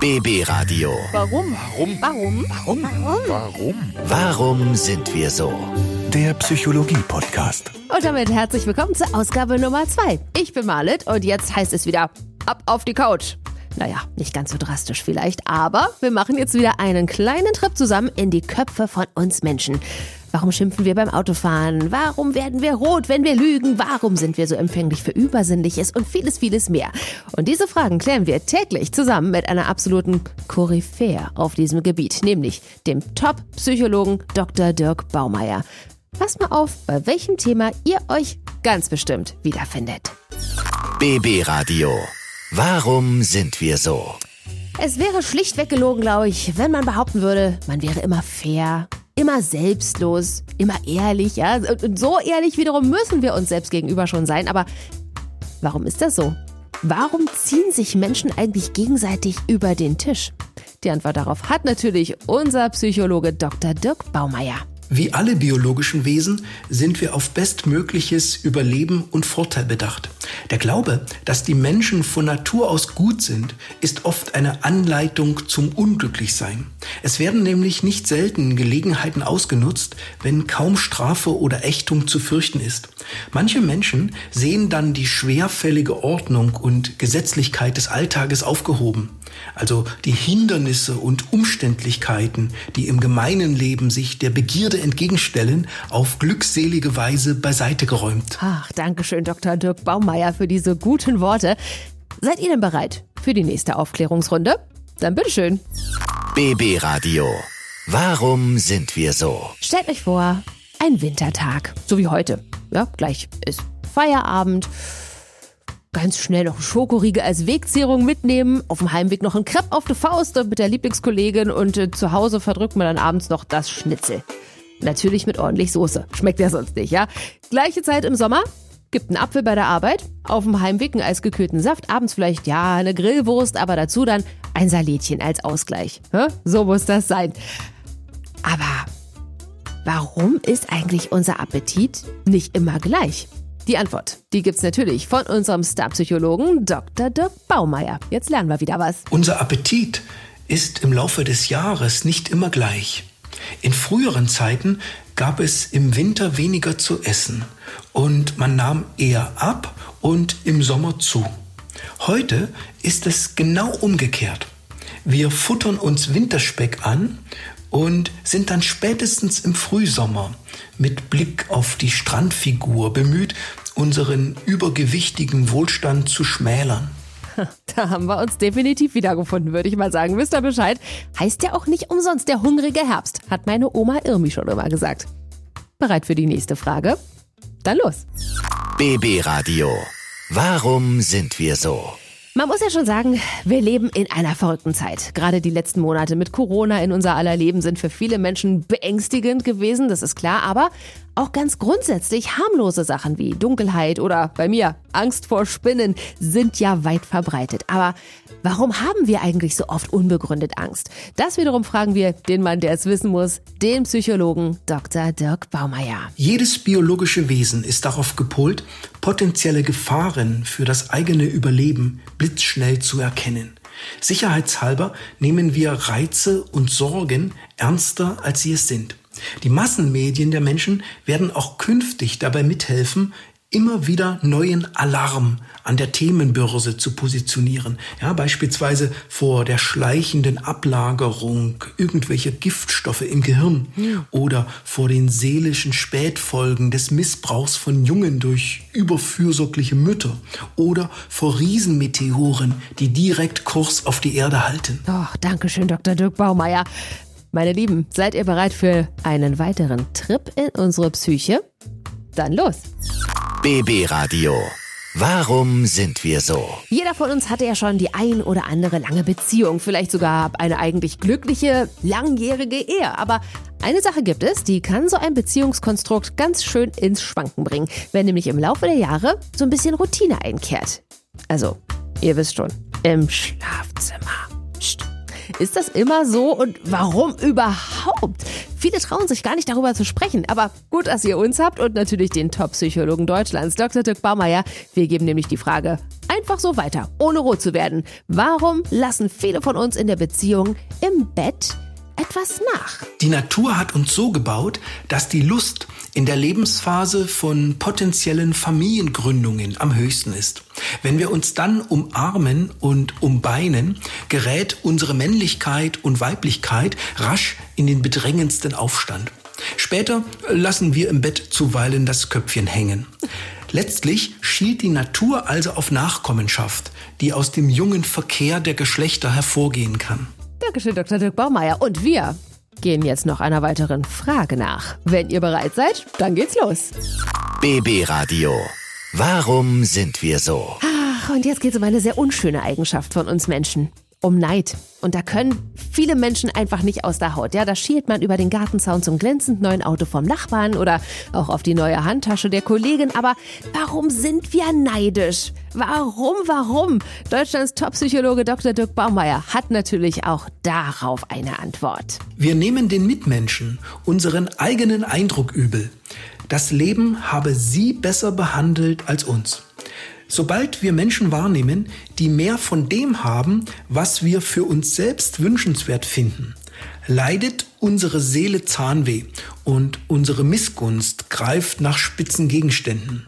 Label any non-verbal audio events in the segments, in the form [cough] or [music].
BB Radio. Warum? Warum? Warum? Warum? Warum? Warum sind wir so? Der Psychologie-Podcast. Und damit herzlich willkommen zur Ausgabe Nummer 2. Ich bin Marlet und jetzt heißt es wieder ab auf die Couch. Naja, nicht ganz so drastisch vielleicht, aber wir machen jetzt wieder einen kleinen Trip zusammen in die Köpfe von uns Menschen. Warum schimpfen wir beim Autofahren? Warum werden wir rot, wenn wir lügen? Warum sind wir so empfänglich für Übersinnliches und vieles, vieles mehr? Und diese Fragen klären wir täglich zusammen mit einer absoluten Koryphäe auf diesem Gebiet, nämlich dem Top-Psychologen Dr. Dirk Baumeier. Passt mal auf, bei welchem Thema ihr euch ganz bestimmt wiederfindet. BB Radio. Warum sind wir so? Es wäre schlichtweg gelogen, glaube ich, wenn man behaupten würde, man wäre immer fair, immer selbstlos, immer ehrlich. Ja? Und so ehrlich wiederum müssen wir uns selbst gegenüber schon sein. Aber warum ist das so? Warum ziehen sich Menschen eigentlich gegenseitig über den Tisch? Die Antwort darauf hat natürlich unser Psychologe Dr. Dirk Baumeier. Wie alle biologischen Wesen sind wir auf bestmögliches Überleben und Vorteil bedacht. Der Glaube, dass die Menschen von Natur aus gut sind, ist oft eine Anleitung zum Unglücklichsein. Es werden nämlich nicht selten Gelegenheiten ausgenutzt, wenn kaum Strafe oder Ächtung zu fürchten ist. Manche Menschen sehen dann die schwerfällige Ordnung und Gesetzlichkeit des Alltages aufgehoben. Also die Hindernisse und Umständlichkeiten, die im gemeinen Leben sich der Begierde entgegenstellen, auf glückselige Weise beiseite geräumt. Ach, danke schön, Dr. Dirk Baumeier, für diese guten Worte. Seid ihr denn bereit für die nächste Aufklärungsrunde? Dann bitteschön. BB Radio. Warum sind wir so? Stellt euch vor, ein Wintertag, so wie heute. Ja, gleich ist Feierabend. Ganz schnell noch einen Schokoriegel als Wegzehrung mitnehmen, auf dem Heimweg noch ein Crepe auf die Faust mit der Lieblingskollegin und äh, zu Hause verdrückt man dann abends noch das Schnitzel. Natürlich mit ordentlich Soße. Schmeckt ja sonst nicht, ja? Gleiche Zeit im Sommer. Gibt einen Apfel bei der Arbeit, auf dem Heimweg einen eisgekühlten Saft, abends vielleicht ja eine Grillwurst, aber dazu dann ein Salätchen als Ausgleich. So muss das sein. Aber warum ist eigentlich unser Appetit nicht immer gleich? Die Antwort, die gibt's natürlich von unserem Starpsychologen Dr. Dirk Baumeier. Jetzt lernen wir wieder was. Unser Appetit ist im Laufe des Jahres nicht immer gleich. In früheren Zeiten gab es im Winter weniger zu essen und man nahm eher ab und im Sommer zu. Heute ist es genau umgekehrt. Wir futtern uns Winterspeck an und sind dann spätestens im Frühsommer mit Blick auf die Strandfigur bemüht, unseren übergewichtigen Wohlstand zu schmälern. [laughs] Da haben wir uns definitiv wiedergefunden, würde ich mal sagen. Wisst ihr Bescheid? Heißt ja auch nicht umsonst der hungrige Herbst, hat meine Oma Irmi schon immer gesagt. Bereit für die nächste Frage? Dann los. BB Radio. Warum sind wir so? Man muss ja schon sagen, wir leben in einer verrückten Zeit. Gerade die letzten Monate mit Corona in unser aller Leben sind für viele Menschen beängstigend gewesen, das ist klar, aber auch ganz grundsätzlich harmlose Sachen wie Dunkelheit oder bei mir Angst vor Spinnen sind ja weit verbreitet. Aber warum haben wir eigentlich so oft unbegründet Angst? Das wiederum fragen wir den Mann, der es wissen muss, den Psychologen Dr. Dirk Baumeier. Jedes biologische Wesen ist darauf gepolt, potenzielle Gefahren für das eigene Überleben blitzschnell zu erkennen. Sicherheitshalber nehmen wir Reize und Sorgen ernster, als sie es sind. Die Massenmedien der Menschen werden auch künftig dabei mithelfen, immer wieder neuen Alarm an der Themenbörse zu positionieren. Ja, beispielsweise vor der schleichenden Ablagerung irgendwelcher Giftstoffe im Gehirn ja. oder vor den seelischen Spätfolgen des Missbrauchs von Jungen durch überfürsorgliche Mütter oder vor Riesenmeteoren, die direkt Kurs auf die Erde halten. Oh, danke schön, Dr. Dirk Baumeier. Meine Lieben, seid ihr bereit für einen weiteren Trip in unsere Psyche? Dann los! BB Radio. Warum sind wir so? Jeder von uns hatte ja schon die ein oder andere lange Beziehung, vielleicht sogar eine eigentlich glückliche, langjährige Ehe. Aber eine Sache gibt es, die kann so ein Beziehungskonstrukt ganz schön ins Schwanken bringen, wenn nämlich im Laufe der Jahre so ein bisschen Routine einkehrt. Also, ihr wisst schon, im Schlafzimmer. Ist das immer so und warum überhaupt? Viele trauen sich gar nicht darüber zu sprechen, aber gut, dass ihr uns habt und natürlich den Top-Psychologen Deutschlands, Dr. Dirk Baumeier. Wir geben nämlich die Frage einfach so weiter, ohne rot zu werden. Warum lassen viele von uns in der Beziehung im Bett etwas nach? Die Natur hat uns so gebaut, dass die Lust in der Lebensphase von potenziellen Familiengründungen am höchsten ist. Wenn wir uns dann umarmen und umbeinen, gerät unsere Männlichkeit und Weiblichkeit rasch in den bedrängendsten Aufstand. Später lassen wir im Bett zuweilen das Köpfchen hängen. Letztlich schielt die Natur also auf Nachkommenschaft, die aus dem jungen Verkehr der Geschlechter hervorgehen kann. Dankeschön, Dr. Dirk Baumeier. Und wir gehen jetzt noch einer weiteren Frage nach. Wenn ihr bereit seid, dann geht's los. BB Radio. Warum sind wir so? Ach, und jetzt geht's um eine sehr unschöne Eigenschaft von uns Menschen um Neid. Und da können viele Menschen einfach nicht aus der Haut. Ja, da schielt man über den Gartenzaun zum glänzend neuen Auto vom Nachbarn oder auch auf die neue Handtasche der Kollegin. Aber warum sind wir neidisch? Warum, warum? Deutschlands Top-Psychologe Dr. Dirk Baumeier hat natürlich auch darauf eine Antwort. Wir nehmen den Mitmenschen unseren eigenen Eindruck übel. Das Leben habe sie besser behandelt als uns. Sobald wir Menschen wahrnehmen, die mehr von dem haben, was wir für uns selbst wünschenswert finden, leidet unsere Seele Zahnweh und unsere Missgunst greift nach spitzen Gegenständen.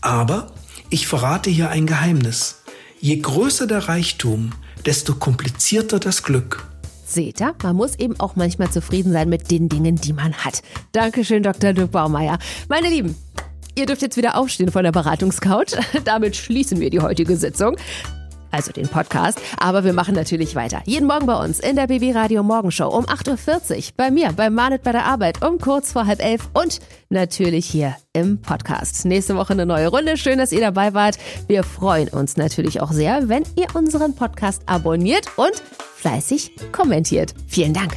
Aber ich verrate hier ein Geheimnis. Je größer der Reichtum, desto komplizierter das Glück. Seht ihr, man muss eben auch manchmal zufrieden sein mit den Dingen, die man hat. Dankeschön, Dr. Dirk Baumeier. Meine Lieben, Ihr dürft jetzt wieder aufstehen von der Beratungscouch. [laughs] Damit schließen wir die heutige Sitzung. Also den Podcast. Aber wir machen natürlich weiter. Jeden Morgen bei uns in der BB Radio Morgenshow um 8.40 Uhr. Bei mir, bei Manet bei der Arbeit um kurz vor halb elf und natürlich hier im Podcast. Nächste Woche eine neue Runde. Schön, dass ihr dabei wart. Wir freuen uns natürlich auch sehr, wenn ihr unseren Podcast abonniert und fleißig kommentiert. Vielen Dank.